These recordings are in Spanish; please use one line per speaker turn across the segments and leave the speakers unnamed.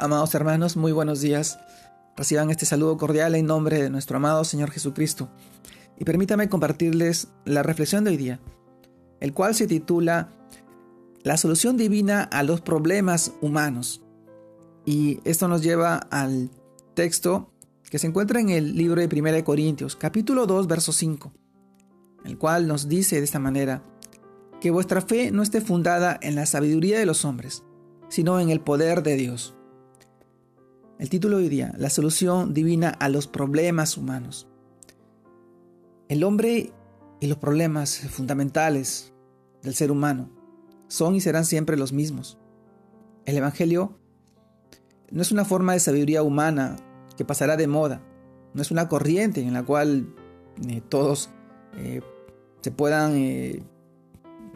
Amados hermanos, muy buenos días. Reciban este saludo cordial en nombre de nuestro amado Señor Jesucristo. Y permítame compartirles la reflexión de hoy día, el cual se titula La solución divina a los problemas humanos. Y esto nos lleva al texto que se encuentra en el libro de 1 Corintios, capítulo 2, verso 5, el cual nos dice de esta manera, que vuestra fe no esté fundada en la sabiduría de los hombres, sino en el poder de Dios. El título de hoy día, la solución divina a los problemas humanos. El hombre y los problemas fundamentales del ser humano son y serán siempre los mismos. El Evangelio no es una forma de sabiduría humana que pasará de moda, no es una corriente en la cual eh, todos eh, se puedan eh,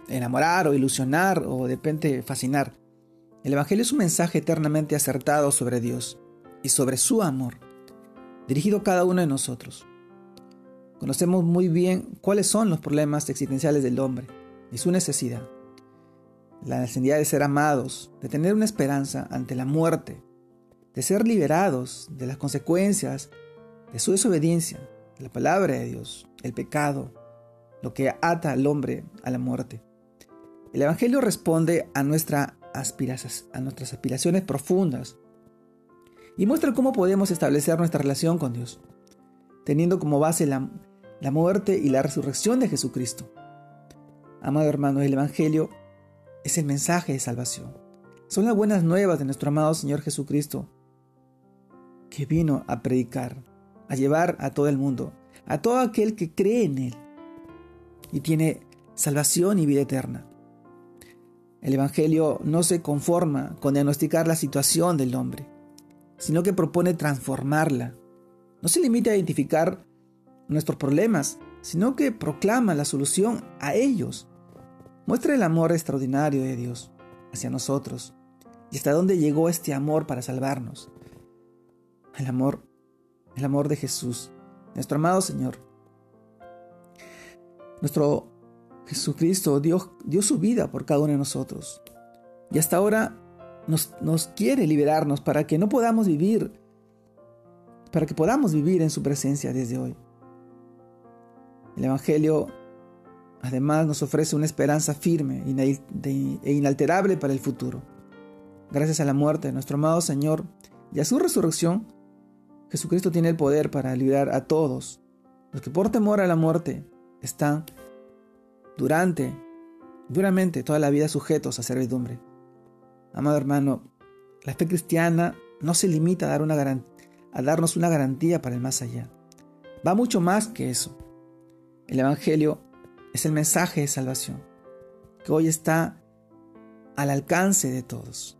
enamorar o ilusionar o de repente fascinar. El Evangelio es un mensaje eternamente acertado sobre Dios y sobre su amor, dirigido a cada uno de nosotros. Conocemos muy bien cuáles son los problemas existenciales del hombre y su necesidad. La necesidad de ser amados, de tener una esperanza ante la muerte, de ser liberados de las consecuencias de su desobediencia, de la palabra de Dios, el pecado, lo que ata al hombre a la muerte. El Evangelio responde a, a nuestras aspiraciones profundas y muestra cómo podemos establecer nuestra relación con Dios, teniendo como base la, la muerte y la resurrección de Jesucristo. Amado hermano, el Evangelio es el mensaje de salvación. Son las buenas nuevas de nuestro amado Señor Jesucristo, que vino a predicar, a llevar a todo el mundo, a todo aquel que cree en Él y tiene salvación y vida eterna. El Evangelio no se conforma con diagnosticar la situación del hombre, sino que propone transformarla. No se limita a identificar nuestros problemas, sino que proclama la solución a ellos. Muestra el amor extraordinario de Dios hacia nosotros y hasta dónde llegó este amor para salvarnos. El amor, el amor de Jesús, nuestro amado Señor. Nuestro Jesucristo dio, dio su vida por cada uno de nosotros. Y hasta ahora nos, quiere liberarnos para que no podamos vivir, para que podamos vivir en su presencia desde hoy. El Evangelio además nos ofrece una esperanza firme e inalterable para el futuro. Gracias a la muerte de nuestro amado Señor y a su resurrección, Jesucristo tiene el poder para liberar a todos los que por temor a la muerte están durante, duramente toda la vida sujetos a servidumbre. Amado hermano, la fe cristiana no se limita a, dar una a darnos una garantía para el más allá. Va mucho más que eso. El Evangelio es el mensaje de salvación, que hoy está al alcance de todos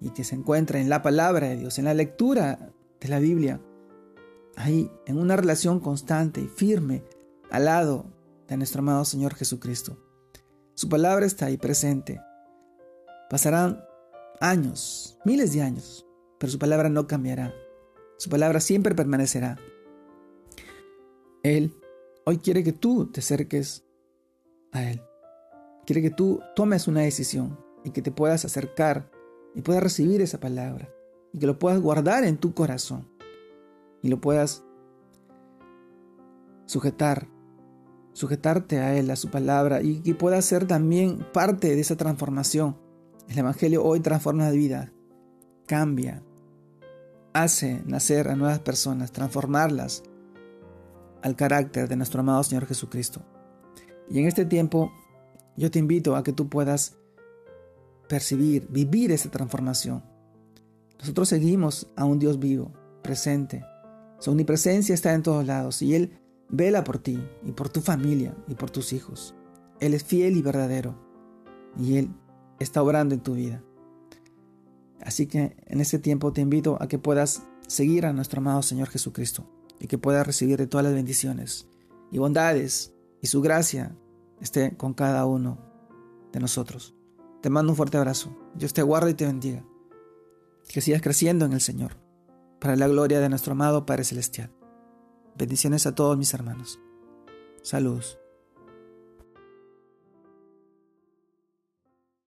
y que se encuentra en la palabra de Dios, en la lectura de la Biblia, ahí en una relación constante y firme al lado de nuestro amado Señor Jesucristo. Su palabra está ahí presente. Pasarán años, miles de años, pero su palabra no cambiará. Su palabra siempre permanecerá. Él hoy quiere que tú te acerques a Él. Quiere que tú tomes una decisión y que te puedas acercar y puedas recibir esa palabra y que lo puedas guardar en tu corazón y lo puedas sujetar, sujetarte a Él, a su palabra y que pueda ser también parte de esa transformación el Evangelio hoy transforma la vida, cambia, hace nacer a nuevas personas, transformarlas al carácter de nuestro amado Señor Jesucristo. Y en este tiempo yo te invito a que tú puedas percibir, vivir esa transformación. Nosotros seguimos a un Dios vivo, presente. Su omnipresencia está en todos lados y Él vela por ti y por tu familia y por tus hijos. Él es fiel y verdadero y Él está obrando en tu vida. Así que en este tiempo te invito a que puedas seguir a nuestro amado Señor Jesucristo y que puedas recibir de todas las bendiciones y bondades y su gracia esté con cada uno de nosotros. Te mando un fuerte abrazo. Dios te guarde y te bendiga. Que sigas creciendo en el Señor, para la gloria de nuestro amado Padre Celestial. Bendiciones a todos mis hermanos. Saludos.